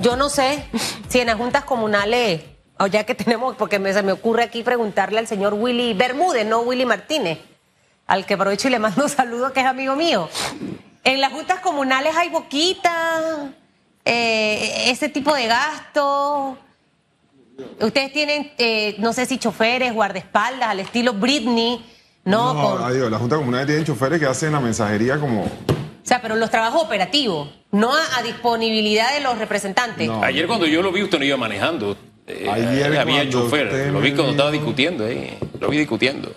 Yo no sé si en las juntas comunales, o ya que tenemos, porque me, se me ocurre aquí preguntarle al señor Willy Bermúdez, no Willy Martínez, al que aprovecho y le mando un saludo, que es amigo mío. En las juntas comunales hay boquitas, eh, ese tipo de gastos. Ustedes tienen, eh, no sé si choferes, guardaespaldas, al estilo Britney, ¿no? No, Con- adiós, la Junta Comunal tiene choferes que hacen la mensajería como... o sea, pero los trabajos operativos, no a, a disponibilidad de los representantes. No. Ayer cuando yo lo vi, usted no iba manejando. Eh, Ayer había cuando chofer. Lo vi cuando estaba discutiendo ahí. Lo vi discutiendo.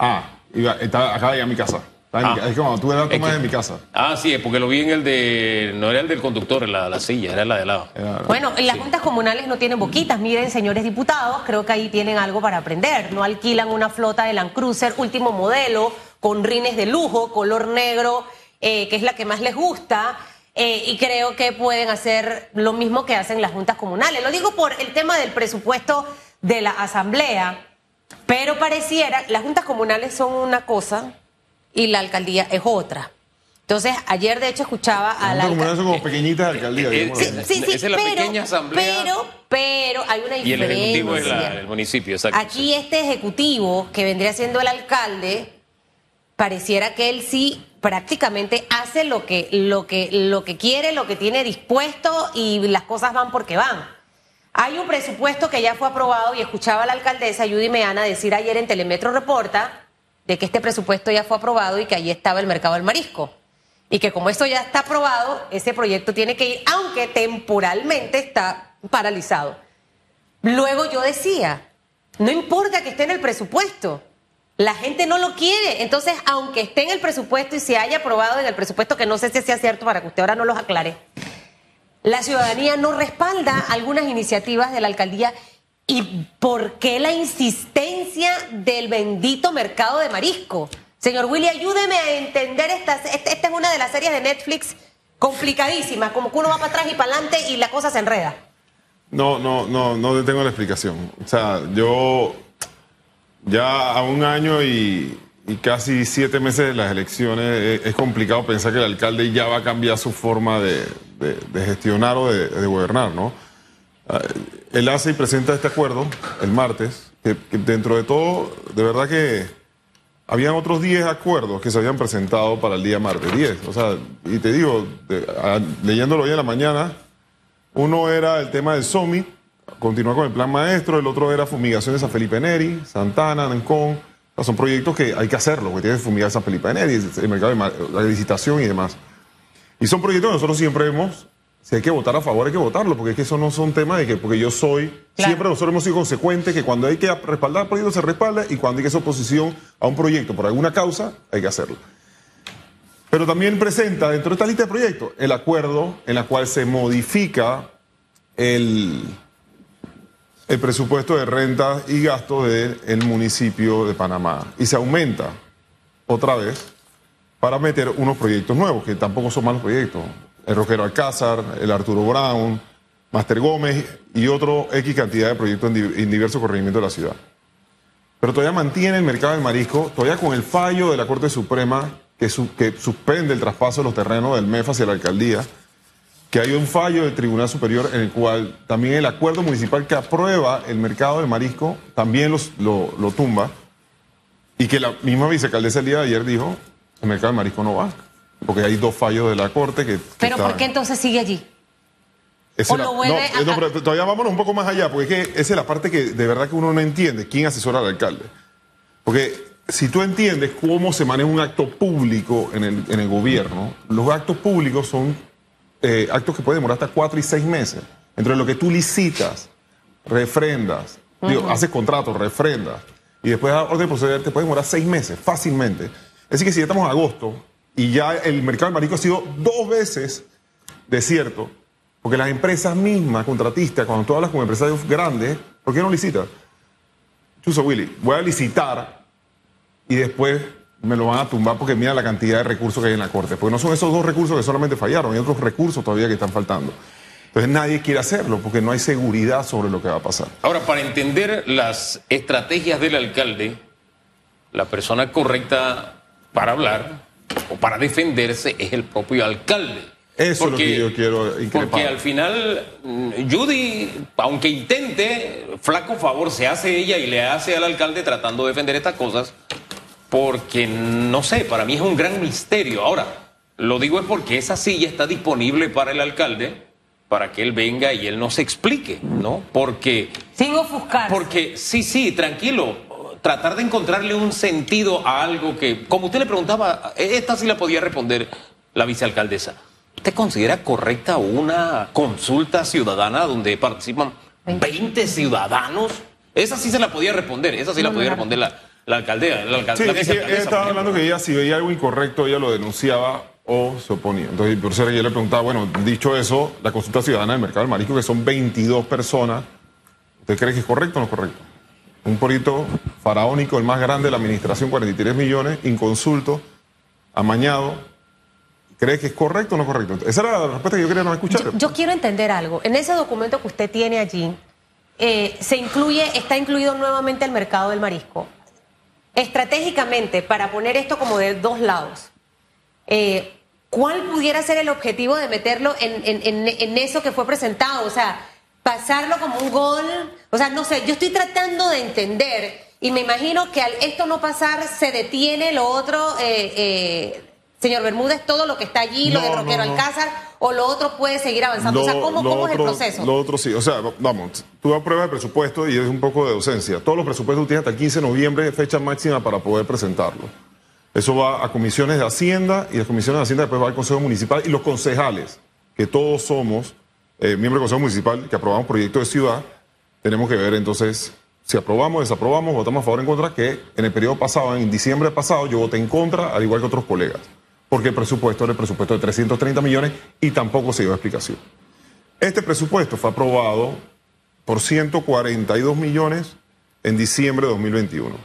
Ah, iba, estaba, acaba de a mi casa. En Ah. es que cuando tuve la Es toma que- de mi casa. Ah, sí, es porque lo vi en el de. No era el del conductor, la, la silla, era la de lado. Bueno, en las juntas comunales no tienen boquitas. Miren, señores diputados, creo que ahí tienen algo para aprender. No alquilan una flota de Land Cruiser último modelo, con rines de lujo, color negro, eh, que es la que más les gusta. eh, y creo que pueden hacer lo mismo que hacen las juntas comunales. Lo digo por el tema del presupuesto de la asamblea. Pero pareciera, las juntas comunales son una cosa y la alcaldía es otra. Entonces, ayer de hecho escuchaba a la Juntas Comunales alcaldía. son como pequeñitas alcaldías. eh, eh. Sí, sí, Esa es la pero, pequeña asamblea. Pero, pero hay una Y el diferencia. ejecutivo es la- el municipio, exacto. Aquí este ejecutivo, que vendría siendo el alcalde, pareciera que él sí prácticamente hace lo que, lo que, lo que quiere, lo que tiene dispuesto y las cosas van porque van. Hay un presupuesto que ya fue aprobado y escuchaba a la alcaldesa Judy Meana decir ayer en Telemetro Reporta de que este presupuesto ya fue aprobado y que allí estaba el mercado del marisco. Y que como esto ya está aprobado, ese proyecto tiene que ir, aunque temporalmente está paralizado. Luego yo decía, no importa que esté en el presupuesto, la gente no lo quiere. Entonces, aunque esté en el presupuesto y se haya aprobado en el presupuesto, que no sé si sea cierto para que usted ahora no los aclare, la ciudadanía no respalda algunas iniciativas de la alcaldía. ¿Y por qué la insistencia del bendito mercado de marisco? Señor Willy, ayúdeme a entender esta. Esta, esta es una de las series de Netflix complicadísimas, como que uno va para atrás y para adelante y la cosa se enreda. No, no, no, no te tengo la explicación. O sea, yo ya a un año y, y casi siete meses de las elecciones eh, es, complicado pensar que el alcalde ya va a cambiar su forma de, de- de gestionar o de, de gobernar, ¿no? Ah, Él hace y presenta este acuerdo el martes, que, que dentro de todo, de verdad que habían otros 10 acuerdos que se habían presentado para el día martes, 10. O sea, y te digo, a- leyéndolo hoy en la mañana, uno era el tema del SOMI, continuar con el plan maestro, el otro era fumigación de San Felipe Neri, Santana, Ancón. O sea, son proyectos que hay que hacerlo, porque tiene que fumigar San Felipe Neri, el mercado de la licitación y demás. Y son proyectos que nosotros siempre hemos, si hay que votar a favor, hay que votarlo, porque es que eso no son temas de que, porque yo soy, Claro. siempre nosotros hemos sido consecuentes que cuando hay que respaldar proyectos se respalda y cuando hay que hacer oposición a un proyecto por alguna causa, hay que hacerlo. Pero también presenta dentro de esta lista de proyectos el acuerdo en la cual se modifica el, el presupuesto de rentas y gastos del municipio de Panamá y se aumenta otra vez para meter unos proyectos nuevos, que tampoco son malos proyectos. El Roquero Alcázar, el Arturo Brown, Master Gómez y otro X cantidad de proyectos en, di- en diversos corregimientos de la ciudad. Pero todavía mantiene el mercado del marisco, todavía con el fallo de la Corte Suprema que, su- que suspende el traspaso de los terrenos del MEF hacia la alcaldía, que hay un fallo del Tribunal Superior en el cual también el acuerdo municipal que aprueba el mercado del marisco también los- lo, lo tumba, y que la misma vicealcaldesa el día de ayer dijo, el mercado del marisco no va, porque hay dos fallos de la Corte que... que Pero ¿por estaban- qué entonces sigue allí? esa O la- lo vuelve no, a- no, pero todavía vámonos un poco más allá, porque es que esa es la parte que de verdad que uno no entiende, quién asesora al alcalde. Porque si tú entiendes cómo se maneja un acto público en el, en el gobierno, los actos públicos son eh, actos que pueden demorar hasta cuatro y seis meses. Entre lo que tú licitas, refrendas, digo, haces contratos, refrendas, y después a orden de proceder te puede demorar seis meses, fácilmente. Es decir, que si ya estamos en agosto y ya el mercado del marico ha sido dos veces desierto, porque las empresas mismas, contratistas, cuando tú hablas con empresarios grandes, ¿por qué no licitas? Chuso Willy, voy a licitar y después me lo van a tumbar porque mira la cantidad de recursos que hay en la Corte. Porque no son esos dos recursos que solamente fallaron, hay otros recursos todavía que están faltando. Entonces nadie quiere hacerlo porque no hay seguridad sobre lo que va a pasar. Ahora, para entender las estrategias del alcalde, la persona correcta para hablar o para defenderse es el propio alcalde. Eso es lo que yo quiero increpar. Porque al final, mm, Judy, aunque intente, flaco favor se hace ella y le hace al alcalde tratando de defender estas cosas, porque no sé, para mí es un gran misterio. Ahora, lo digo es porque esa silla está disponible para el alcalde para que él venga y él nos explique, ¿no? Porque... Sin ofuscar. Porque, sí, sí, tranquilo, tratar de encontrarle un sentido a algo que, como usted le preguntaba, esta sí la podía responder la vicealcaldesa. ¿Usted considera correcta una consulta ciudadana donde participan 20 ciudadanos? Esa sí se la podía responder, esa sí la podía responder la, la alcaldesa. La alcaldesa sí, ella estaba hablando que ella si veía algo incorrecto, ella lo denunciaba o se oponía. Entonces, por eso yo le preguntaba, bueno, dicho eso, la consulta ciudadana del mercado del marisco, que son 22 personas, ¿usted cree que es correcto o no es correcto? Un proyecto faraónico, el más grande de la administración, 43 millones, inconsulto, amañado. ¿Cree que es correcto o no es correcto? Esa era la respuesta que yo quería no escuchar. Yo, quiero entender algo. En ese documento que usted tiene allí, eh, se incluye, está incluido nuevamente el mercado del marisco. Estratégicamente, para poner esto como de dos lados, eh, ¿cuál pudiera ser el objetivo de meterlo en, eso que fue presentado? O sea, pasarlo como un gol. O sea, no sé, yo estoy tratando de entender y me imagino que al esto no pasar se detiene lo otro, eh, eh, señor Bermúdez, todo lo que está allí, lo de Roquero Alcázar, o lo otro puede seguir avanzando. o sea, ¿cómo, es el proceso? Lo otro sí, o sea, vamos, tú apruebas el presupuesto y es un poco de ausencia. Todos los presupuestos tienes hasta el 15 de noviembre, fecha máxima para poder presentarlo. Eso va a comisiones de Hacienda y las comisiones de Hacienda después va al Consejo Municipal y los concejales, que todos somos eh, miembros del Consejo Municipal, que aprobamos proyectos de ciudad, tenemos que ver entonces si aprobamos, desaprobamos, votamos a favor o en contra, que en el periodo pasado, en diciembre pasado, yo voté en contra, al igual que otros colegas, porque el presupuesto era el presupuesto de 330 millones y tampoco se dio explicación. Este presupuesto fue aprobado por 142 millones en diciembre de 2021.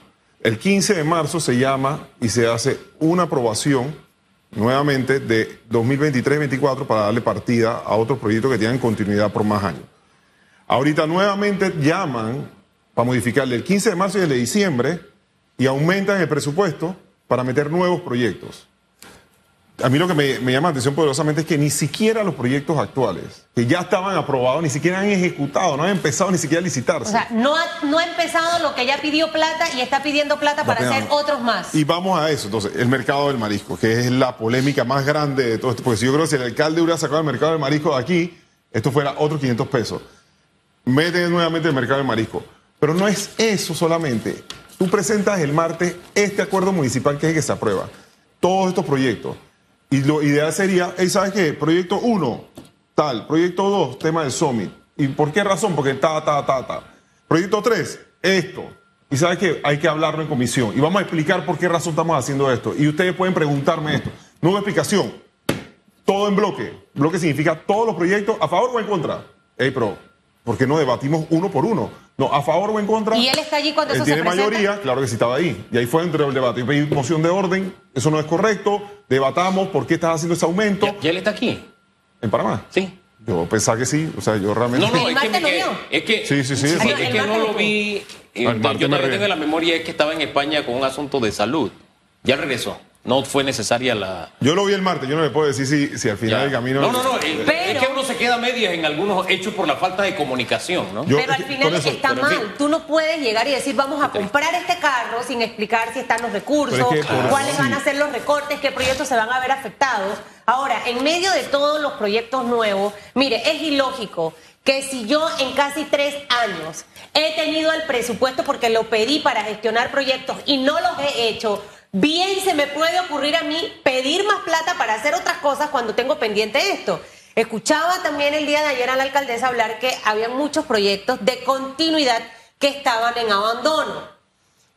El 15 de marzo se llama y se hace una aprobación nuevamente de 2023-2024 para darle partida a otros proyectos que tienen continuidad por más años. Ahorita nuevamente llaman para modificarle el 15 de marzo y el de diciembre y aumentan el presupuesto para meter nuevos proyectos. A mí lo que me, llama la atención poderosamente es que ni siquiera los proyectos actuales, que ya estaban aprobados, ni siquiera han ejecutado, no han empezado ni siquiera a licitarse. O sea, no ha, no ha empezado lo que ya pidió plata y está pidiendo plata para hacer otros más. Y vamos a eso, entonces, el mercado del marisco, que es la polémica más grande de todo esto, porque si yo creo que si el alcalde hubiera sacado el mercado del marisco de aquí, esto fuera otros 500 pesos. Mete nuevamente el mercado del marisco. Pero no es eso solamente. Tú presentas el martes este acuerdo municipal que es el que se aprueba. Todos estos proyectos y lo ideal sería, ¿sabes qué? Proyecto 1, tal. Proyecto 2, tema del Summit. ¿Y por qué razón? Porque ta, ta, ta, ta. Proyecto 3, esto. Y sabes que hay que hablarlo en comisión. Y vamos a explicar por qué razón estamos haciendo esto. Y ustedes pueden preguntarme esto. Nueva explicación. Todo en bloque. Bloque significa todos los proyectos a favor o en contra. Hey, pero, ¿por qué no debatimos uno por uno? No, a favor o en contra. ¿Y él está allí cuando él tiene mayoría, claro que sí estaba ahí. Y ahí fue entre el debate. Yo pedí moción de orden, eso no es correcto. Debatamos por qué estás haciendo ese aumento. ¿Y, él está aquí? ¿En Panamá? Sí. Yo pensaba que sí, o sea, yo realmente. No, no, es que, es que, sí, sí, sí, es, que no lo vi. Eh, yo también tengo la memoria es que estaba en España con un asunto de salud. Ya regresó no fue necesaria la. Yo lo vi el martes, yo no le puedo decir si, si al final del camino. No, no, no. Es que uno se queda a medias en algunos hechos por la falta de comunicación, ¿no? pero al final está mal. Tú no puedes llegar y decir, vamos a comprar este carro sin explicar si están los recursos, cuáles van a ser los recortes, qué proyectos se van a ver afectados. Ahora, en medio de todos los proyectos nuevos, mire, es ilógico que si yo en casi tres años he tenido el presupuesto porque lo pedí para gestionar proyectos y no los he hecho, bien se me puede ocurrir a mí pedir más plata para hacer otras cosas cuando tengo pendiente esto. Escuchaba también el día de ayer a la alcaldesa hablar que había muchos proyectos de continuidad que estaban en abandono.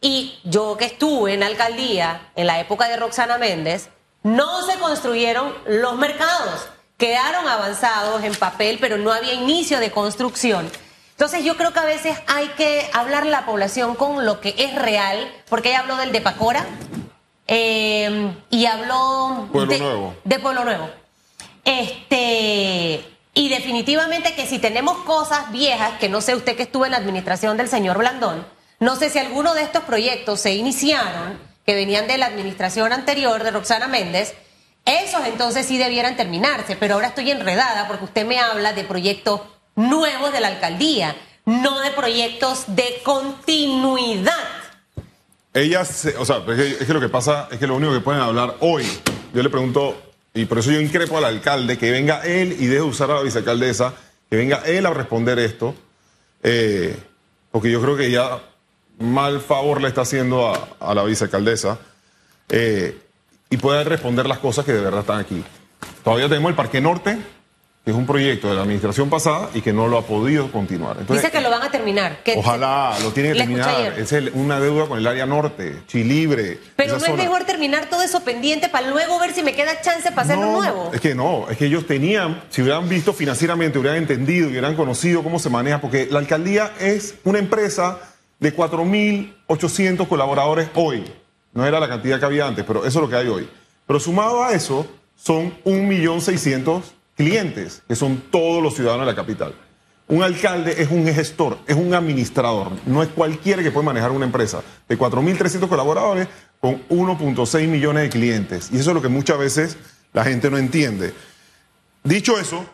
Y yo que estuve en la alcaldía en la época de Roxana Méndez, no se construyeron los mercados. Quedaron avanzados en papel, pero no había inicio de construcción. Entonces yo creo que a veces hay que hablar la población con lo que es real, porque ella habló del de Pacora, eh, y habló de, Nuevo. de Pueblo Nuevo. Este, y definitivamente que si tenemos cosas viejas, que no sé usted que estuvo en la administración del señor Blandón, no sé si alguno de estos proyectos se iniciaron, que venían de la administración anterior de Roxana Méndez, Esos entonces sí debieran terminarse, pero ahora estoy enredada porque usted me habla de proyectos nuevos de la alcaldía, no de proyectos de continuidad. Ellas, o sea, es que, lo que pasa es que lo único que pueden hablar hoy, yo le pregunto, y por eso yo increpo al alcalde, que venga él y deje de usar a la vicealcaldesa, que venga él a responder esto, eh, porque yo creo que ya mal favor le está haciendo a, la vicealcaldesa, eh, y pueda responder las cosas que de verdad están aquí. Todavía tenemos el Parque Norte, que es un proyecto de la administración pasada y que no lo ha podido continuar. Dice que lo van a terminar. ojalá, lo tienen que terminar. Es una deuda con el área norte, Chilibre. Pero no es mejor terminar todo eso pendiente para luego ver si me queda chance para hacerlo nuevo. Es que no, es que ellos tenían, si hubieran visto financieramente, hubieran entendido, hubieran conocido cómo se maneja, porque la alcaldía es una empresa de 4.800 colaboradores hoy. No era la cantidad que había antes, pero eso es lo que hay hoy. Pero sumado a eso, son 1.600.000 clientes, que son todos los ciudadanos de la capital. Un alcalde es un gestor, es un administrador, no es cualquiera que puede manejar una empresa de 4.300 colaboradores con 1.6 millones de clientes. Y eso es lo que muchas veces la gente no entiende. Dicho eso,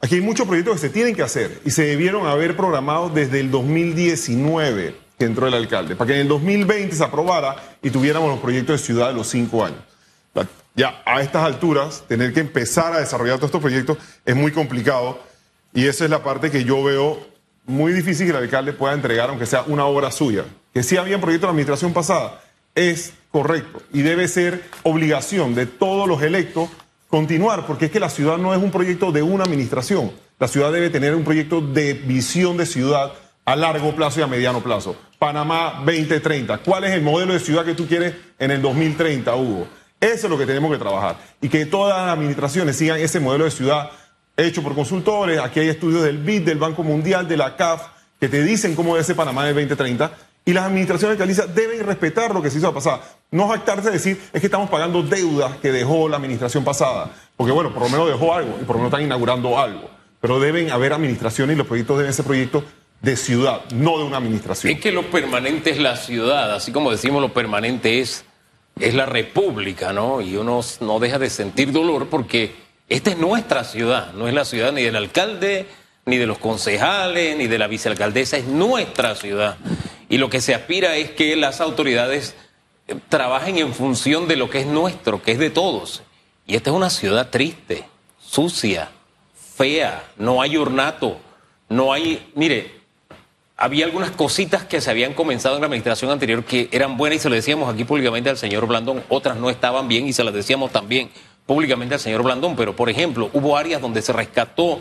aquí hay muchos proyectos que se tienen que hacer y se debieron haber programado desde el 2019 que entró el alcalde, para que en el 2020 se aprobara y tuviéramos los proyectos de ciudad de los cinco años ya a estas alturas, tener que empezar a desarrollar todos estos proyectos es muy complicado y esa es la parte que yo veo muy difícil que el alcalde pueda entregar, aunque sea una obra suya. Que sí había proyectos de la administración pasada, es correcto y debe ser obligación de todos los electos continuar, porque es que la ciudad no es un proyecto de una administración. La ciudad debe tener un proyecto de visión de ciudad a largo plazo y a mediano plazo. Panamá 2030. ¿Cuál es el modelo de ciudad que tú quieres en el 2030, Hugo? Eso es lo que tenemos que trabajar. Y que todas las administraciones sigan ese modelo de ciudad hecho por consultores. Aquí hay estudios del BID, del Banco Mundial, de la CAF, que te dicen cómo debe ser Panamá en el 2030. Y las administraciones de Caliza deben respetar lo que se hizo pasada. No jactarse de decir es que estamos pagando deudas que dejó la administración pasada. Porque bueno, por lo menos dejó algo y por lo menos están inaugurando algo. Pero deben haber administraciones y los proyectos deben ser proyectos de ciudad, no de una administración. Es que lo permanente es la ciudad, así como decimos lo permanente es es la república, ¿no? Y uno no deja de sentir dolor porque esta es nuestra ciudad, no es la ciudad ni del alcalde, ni de los concejales, ni de la vicealcaldesa, es nuestra ciudad. Y lo que se aspira es que las autoridades eh, trabajen en función de lo que es nuestro, que es de todos. Y esta es una ciudad triste, sucia, fea, no hay ornato, no hay, mire, había algunas cositas que se habían comenzado en la administración anterior que eran buenas y se lo decíamos aquí públicamente al señor Blandón, otras no estaban bien y se las decíamos también públicamente al señor Blandón, pero por ejemplo, hubo áreas donde se rescató,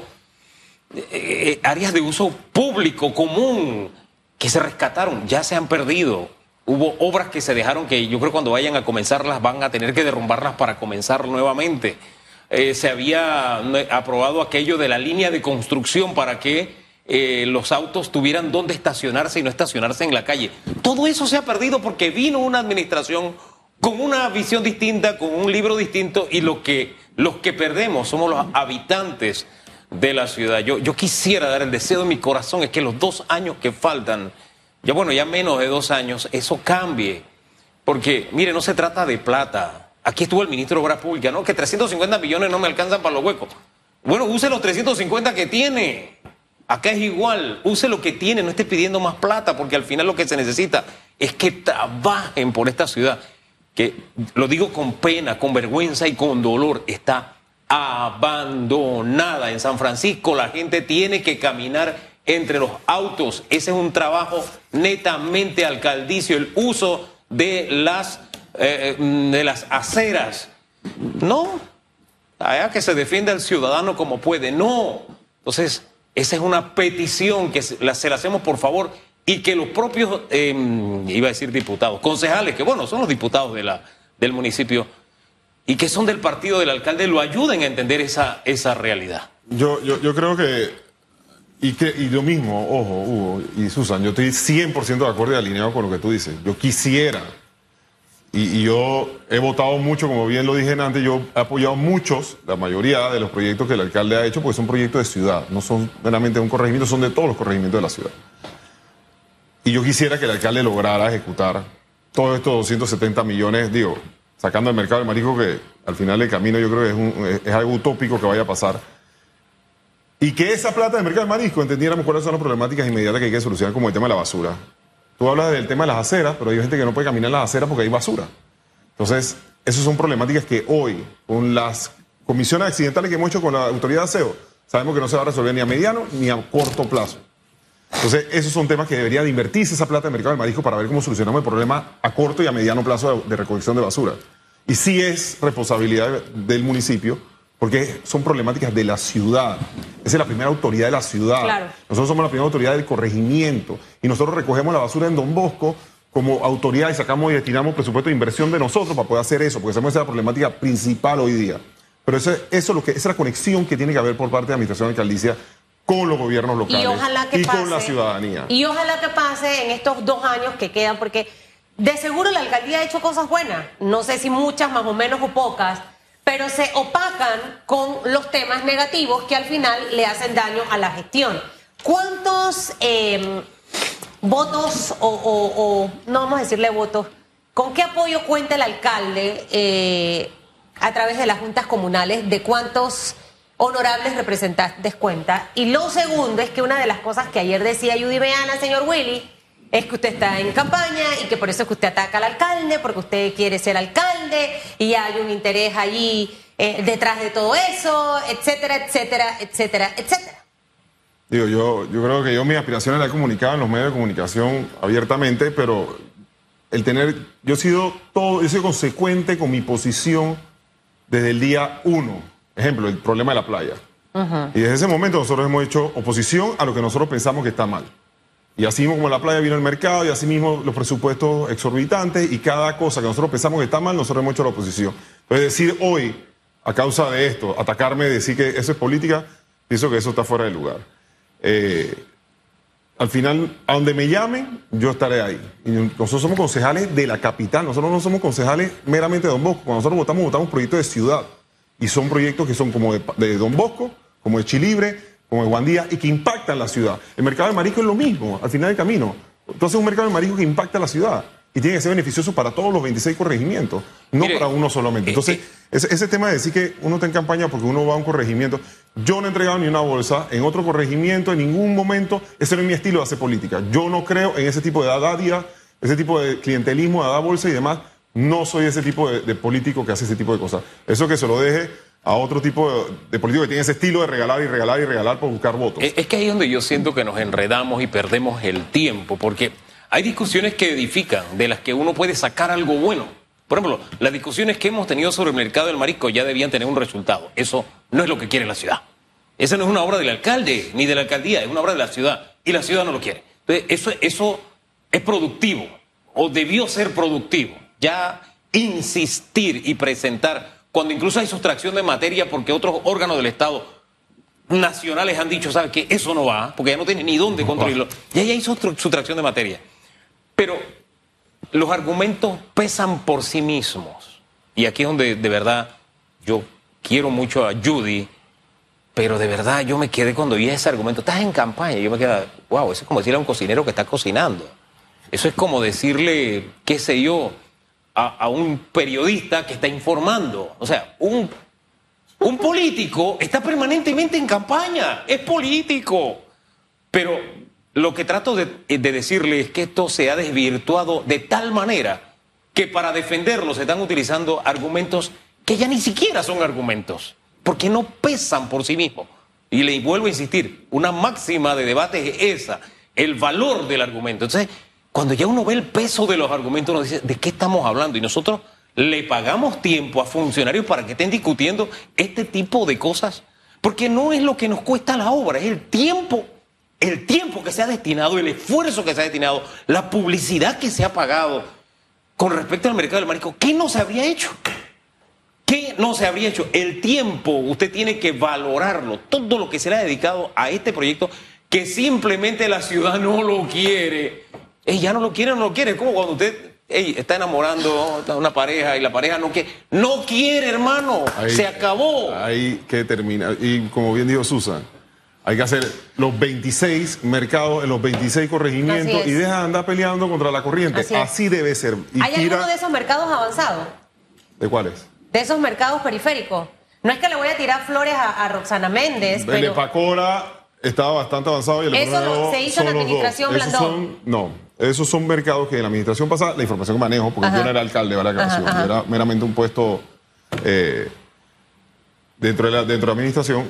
eh, eh, áreas de uso público, común, que se rescataron, ya se han perdido. Hubo obras que se dejaron que yo creo cuando vayan a comenzarlas van a tener que derrumbarlas para comenzar nuevamente. Eh, se había aprobado aquello de la línea de construcción para que eh, los autos tuvieran dónde estacionarse y no estacionarse en la calle. Todo eso se ha perdido porque vino una administración con una visión distinta, con un libro distinto y lo que, los que perdemos somos los habitantes de la ciudad. Yo, yo quisiera dar el deseo de mi corazón es que los dos años que faltan, ya bueno, ya menos de dos años, eso cambie. Porque, mire, no se trata de plata. Aquí estuvo el ministro de Obras Públicas, ¿no? Que 350 millones no me alcanzan para los huecos. Bueno, use los 350 que tiene. Acá es igual, use lo que tiene, no esté pidiendo más plata, porque al final lo que se necesita es que trabajen por esta ciudad, que lo digo con pena, con vergüenza y con dolor, está abandonada. En San Francisco la gente tiene que caminar entre los autos. Ese es un trabajo netamente alcaldicio, el uso de las, eh, de las aceras. No, allá que se defienda el ciudadano como puede, no. Entonces, esa es una petición que se la, hacemos por favor y que los propios, em, iba a decir diputados, concejales, que bueno, son los diputados de la, del municipio y que son del partido del alcalde, lo ayuden a entender esa, esa realidad. Yo, yo, yo creo que y, que, y lo mismo, ojo, Hugo y Susan, yo estoy 100% de acuerdo y alineado con lo que tú dices. Yo quisiera y, yo he votado mucho, como bien lo dije antes, yo he apoyado muchos, la mayoría de los proyectos que el alcalde ha hecho, porque son proyectos de ciudad, no son meramente un corregimiento, son de todos los corregimientos de la ciudad. Y yo quisiera que el alcalde lograra ejecutar todos estos 270 millones, digo, sacando el mercado del marisco que al final del camino yo creo que es- es algo utópico que vaya a pasar. Y que esa plata del mercado del marisco entendiéramos cuáles son las problemáticas inmediatas que hay que solucionar, como el tema de la basura. Tú hablas del tema de las aceras, pero hay gente que no puede caminar en las aceras porque hay basura. Entonces, esas son problemáticas que hoy, con las comisiones accidentales que hemos hecho con la autoridad de aseo, sabemos que no se va a resolver ni a mediano ni a corto plazo. Entonces, esos son temas que debería de invertirse esa plata en el mercado del marisco para ver cómo solucionamos el problema a corto y a mediano plazo de, recolección de basura. Y sí es responsabilidad de- del municipio, porque son problemáticas de la ciudad. Esa es la primera autoridad de la ciudad. Claro. Nosotros somos la primera autoridad del corregimiento y nosotros recogemos la basura en Don Bosco como autoridad y sacamos y destinamos presupuesto de inversión de nosotros para poder hacer eso, porque esa es la problemática principal hoy día. Pero eso, eso es lo que, esa es la conexión que tiene que haber por parte de la administración de alcaldicia con los gobiernos locales Y ojalá que y pase. con la ciudadanía. Y ojalá que pase en estos dos años que quedan, porque de seguro la alcaldía ha hecho cosas buenas. No sé si muchas, más o menos, o pocas, pero se opacan con los temas negativos que al final le hacen daño a la gestión. ¿Cuántos eh, votos o- no vamos a decirle votos, con qué apoyo cuenta el alcalde eh, a través de las juntas comunales de cuántos honorables representantes cuenta? Y lo segundo es que una de las cosas que ayer decía Judy Beana, señor Willy, es que usted está en campaña y que por eso es que usted ataca al alcalde, porque usted quiere ser alcalde y hay un interés allí eh, detrás de todo eso, etcétera, etcétera, etcétera, etcétera. Digo, yo, yo creo que yo mis aspiraciones las he comunicado en los medios de comunicación abiertamente, pero el tener, yo he sido todo, yo he sido consecuente con mi posición desde el día uno. Ejemplo, el problema de la playa. Y desde ese momento nosotros hemos hecho oposición a lo que nosotros pensamos que está mal. Y así mismo como la playa vino al mercado y así mismo los presupuestos exorbitantes y cada cosa que nosotros pensamos que está mal, nosotros hemos hecho la oposición. Entonces decir hoy, a causa de esto, atacarme, decir que eso es política, pienso que eso está fuera de lugar. Eh, al final, a donde me llamen, yo estaré ahí. Y nosotros somos concejales de la capital, nosotros no somos concejales meramente de Don Bosco. Cuando nosotros votamos, votamos proyectos de ciudad. Y son proyectos que son como de Don Bosco, como de Chilibre, como de Guandía, y que impactan la ciudad. El mercado de marisco es lo mismo, al final del camino. Entonces, un mercado de marisco que impacta la ciudad. Y tiene que ser beneficioso para todos los 26 corregimientos, no Mire, para uno solamente. eh, Entonces, eh, ese, ese tema de decir que uno está en campaña porque uno va a un corregimiento. Yo no he entregado ni una bolsa en otro corregimiento en ningún momento. Ese no es mi estilo de hacer política. Yo no creo en ese tipo de dádiva, ese tipo de clientelismo, de dar bolsa y demás. No soy ese tipo de, de político que hace ese tipo de cosas. Eso que se lo deje a otro tipo de, de político que tiene ese estilo de regalar y regalar y regalar por buscar votos. Es es que ahí es donde yo siento que nos enredamos y perdemos el tiempo, porque hay discusiones que edifican, de las que uno puede sacar algo bueno. Por ejemplo, las discusiones que hemos tenido sobre el mercado del marisco ya debían tener un resultado. Eso no es lo que quiere la ciudad. Esa no es una obra del alcalde ni de la alcaldía, es una obra de la ciudad. Y la ciudad no lo quiere. Entonces, eso, eso es productivo, o debió ser productivo. Ya insistir y presentar, cuando incluso hay sustracción de materia porque otros órganos del Estado nacionales han dicho, ¿sabes qué? Eso no va, porque ya no tiene ni dónde construirlo. Y ahí hay sustracción de materia. Pero los argumentos pesan por sí mismos. Y aquí es donde de verdad yo quiero mucho a Judy, pero de verdad yo me quedé cuando vi ese argumento. Estás en campaña. Yo me quedé, wow, eso es como decirle a un cocinero que está cocinando. Eso es como decirle, qué sé yo, a, un periodista que está informando. O sea, un un político está permanentemente en campaña, es político. Pero lo que trato de, de decirle es que esto se ha desvirtuado de tal manera que para defenderlo se están utilizando argumentos que ya ni siquiera son argumentos, porque no pesan por sí mismos. Y le vuelvo a insistir, una máxima de debate es esa, el valor del argumento. Entonces, cuando ya uno ve el peso de los argumentos, uno dice, ¿de qué estamos hablando? Y nosotros le pagamos tiempo a funcionarios para que estén discutiendo este tipo de cosas, porque no es lo que nos cuesta la obra, es el tiempo, el tiempo que se ha destinado, el esfuerzo que se ha destinado, la publicidad que se ha pagado con respecto al mercado del marisco. ¿Qué no se habría hecho? ¿Qué no se habría hecho? El tiempo, usted tiene que valorarlo, todo lo que se le ha dedicado a este proyecto, que simplemente la ciudad no lo quiere. Ey, ya no lo quiere, no lo quiere. Es como cuando usted ey, está enamorando a una pareja y la pareja no quiere. No quiere, hermano. Ahí- se acabó. Hay que terminar. Y como bien dijo Susan, hay que hacer los 26 mercados en los 26 corregimientos y deja de andar peleando contra la corriente. Así debe ser. Y ¿Hay tira- alguno de esos mercados avanzados? ¿De cuáles? De esos mercados periféricos. No es que le voy a tirar flores a, a Roxana Méndez, El de pero Pacora estaba bastante avanzado y el de Eso se hizo en la administración Esos Blandón. son- no, esos son mercados que en la administración pasada, la información que manejo, porque Ajá. yo no era alcalde de la aclaración, Ajá, ajá. yo era meramente un puesto eh, dentro, de la, dentro de la administración.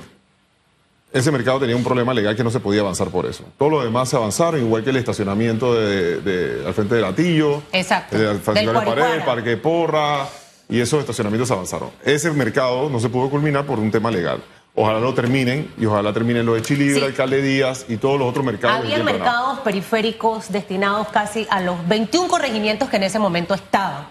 Ese mercado tenía un problema legal que no se podía avanzar por eso. Todo lo demás se avanzaron, igual que el estacionamiento de, de- al frente del Latillo, Exacto. frente de la pared. Parque Porra, y esos estacionamientos avanzaron. Ese mercado no se pudo culminar por un tema legal. Ojalá lo terminen y ojalá terminen lo de Chilibre, Sí. alcalde Díaz y todos los otros mercados. había ganado. mercados periféricos destinados casi a los 21 corregimientos que en ese momento estaban.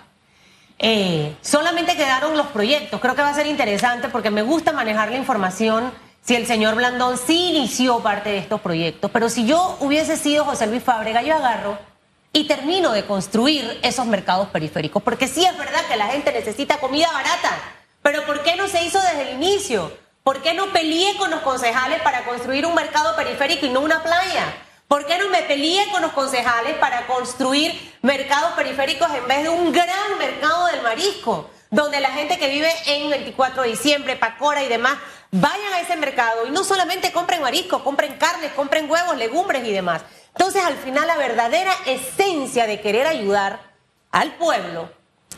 Eh, solamente quedaron los proyectos. Creo que va a ser interesante porque me gusta manejar la información si el señor Blandón sí inició parte de estos proyectos. Pero si yo hubiese sido José Luis Fábrega, yo agarro y termino de construir esos mercados periféricos. Porque sí es verdad que la gente necesita comida barata. Pero ¿por qué no se hizo desde el inicio? ¿Por qué no peleé con los concejales para construir un mercado periférico y no una playa? ¿Por qué no me peleé con los concejales para construir mercados periféricos en vez de un gran mercado del marisco? Donde la gente que vive en 24 de diciembre, Pacora y demás, vayan a ese mercado y no solamente compren marisco, compren carnes, compren huevos, legumbres y demás. Entonces, al final, la verdadera esencia de querer ayudar al pueblo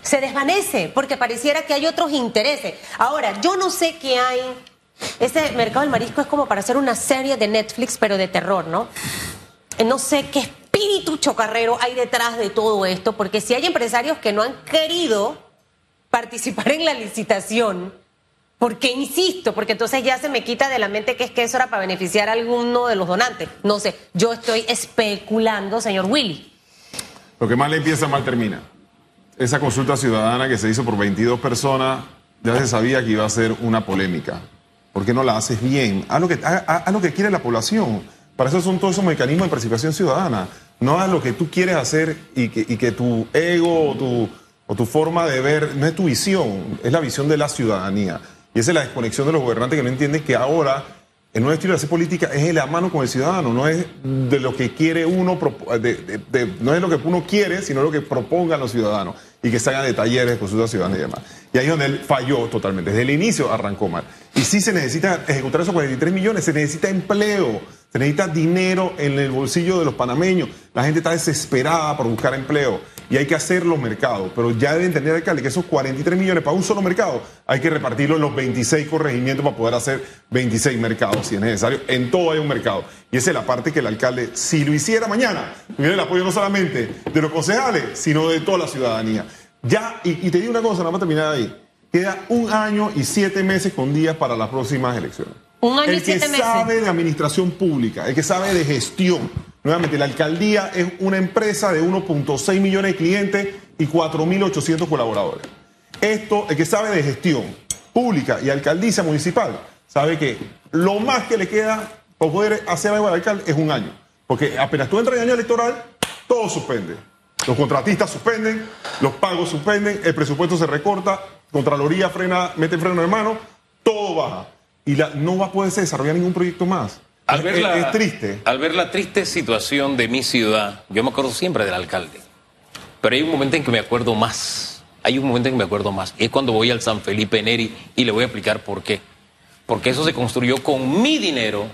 se desvanece porque pareciera que hay otros intereses. Ahora, yo no sé qué hay. Ese mercado del marisco es como para hacer una serie de Netflix, pero de terror, ¿no? No sé qué espíritu chocarrero hay detrás de todo esto, porque si hay empresarios que no han querido participar en la licitación, ¿por qué insisto? Porque entonces ya se me quita de la mente que es que eso era para beneficiar a alguno de los donantes. No sé, yo estoy especulando, señor Willy. Lo que mal empieza, mal termina. Esa consulta ciudadana que se hizo por 22 personas, ya se sabía que iba a ser una polémica. ¿Por qué no la haces bien? Haz lo que, haz- lo que quiere la población. Para eso son todos esos mecanismos de participación ciudadana. No haz lo que tú quieres hacer y que, y que tu ego o tu, o tu forma de ver no es tu visión, es la visión de la ciudadanía. Y esa es la desconexión de los gobernantes que no entienden que ahora el nuevo estilo de hacer política es de la mano con el ciudadano, no es de lo que quiere uno, de- no es lo que uno quiere, sino lo que propongan los ciudadanos y que se hagan de talleres, consultas ciudadanas y demás. Y ahí es donde él falló totalmente. Desde el inicio arrancó mal. Y sí se necesita ejecutar esos 43 millones, se necesita empleo, se necesita dinero en el bolsillo de los panameños. La gente está desesperada por buscar empleo y hay que hacer los mercados. Pero ya debe entender, alcalde, que esos 43 millones para un solo mercado hay que repartirlo en los 26 corregimientos para poder hacer 26 mercados si es necesario. En todo hay un mercado. Y esa es la parte que el alcalde, si lo hiciera mañana, tuviera el apoyo no solamente de los concejales, sino de toda la ciudadanía. Ya, y, y te digo una cosa, nada más terminar ahí. Queda un año y siete meses con días para las próximas elecciones. Un año el y siete que meses. sabe de administración pública, el que sabe de gestión. Nuevamente, la alcaldía es una empresa de 1.6 millones de clientes y 4.800 colaboradores. Esto, el que sabe de gestión pública y alcaldicia municipal, sabe que lo más que le queda para poder hacer algo al alcalde es un año. Porque apenas tú entras en año electoral, todo suspende. Los contratistas suspenden, los pagos suspenden, el presupuesto se recorta, Contraloría frena, mete freno de mano, todo baja. Y la- no va a poderse desarrollar ningún proyecto más. Al Es- ver, es, la, es triste. al ver la triste situación de mi ciudad, yo me acuerdo siempre del alcalde. Pero hay un momento en que me acuerdo más. Hay un momento en que me acuerdo más. Y es cuando voy al San Felipe Neri y le voy a explicar por qué. Porque eso se construyó con mi dinero,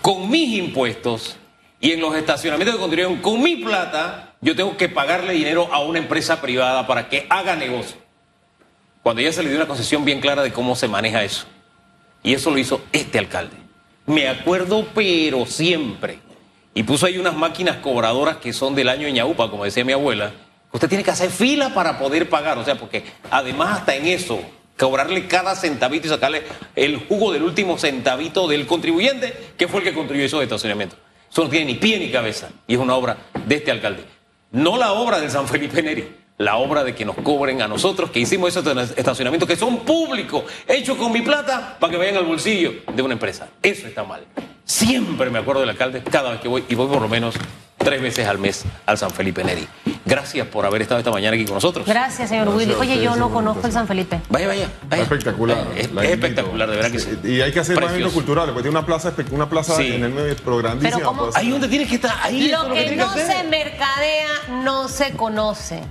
con mis impuestos y en los estacionamientos que construyeron con mi plata, yo tengo que pagarle dinero a una empresa privada para que haga negocio. Cuando ya se le dio una concesión bien clara de cómo se maneja eso. Y eso lo hizo este alcalde. Me acuerdo, pero siempre. Y puso ahí unas máquinas cobradoras que son del año ñaupa, como decía mi abuela. Usted tiene que hacer fila para poder pagar. O sea, porque además hasta en eso, cobrarle cada centavito y sacarle el jugo del último centavito del contribuyente, que fue el que construyó esos estacionamientos. Eso no tiene ni pie ni cabeza. Y es una obra de este alcalde. No la obra del San Felipe Neri, la obra de que nos cobren a nosotros, que hicimos esos estacionamientos que son públicos, hechos con mi plata, para que vayan al bolsillo de una empresa. Eso está mal. Siempre me acuerdo del alcalde cada vez que voy, y voy por lo menos tres veces al mes al San Felipe Neri. Gracias por haber estado esta mañana aquí con nosotros. Gracias, señor Gracias Willy. Oye, yo no conozco el. San Felipe. Vaya, vaya, vaya. Espectacular. Es, espectacular, de verdad que sí. Y hay que hacer más eventos culturales, porque tiene una plaza, una plaza Sí. en el medio, pero grandísima. Pero ¿cómo? puede ser. Ahí donde tienes que estar, ahí eso es Lo que no se mercadea no se conoce.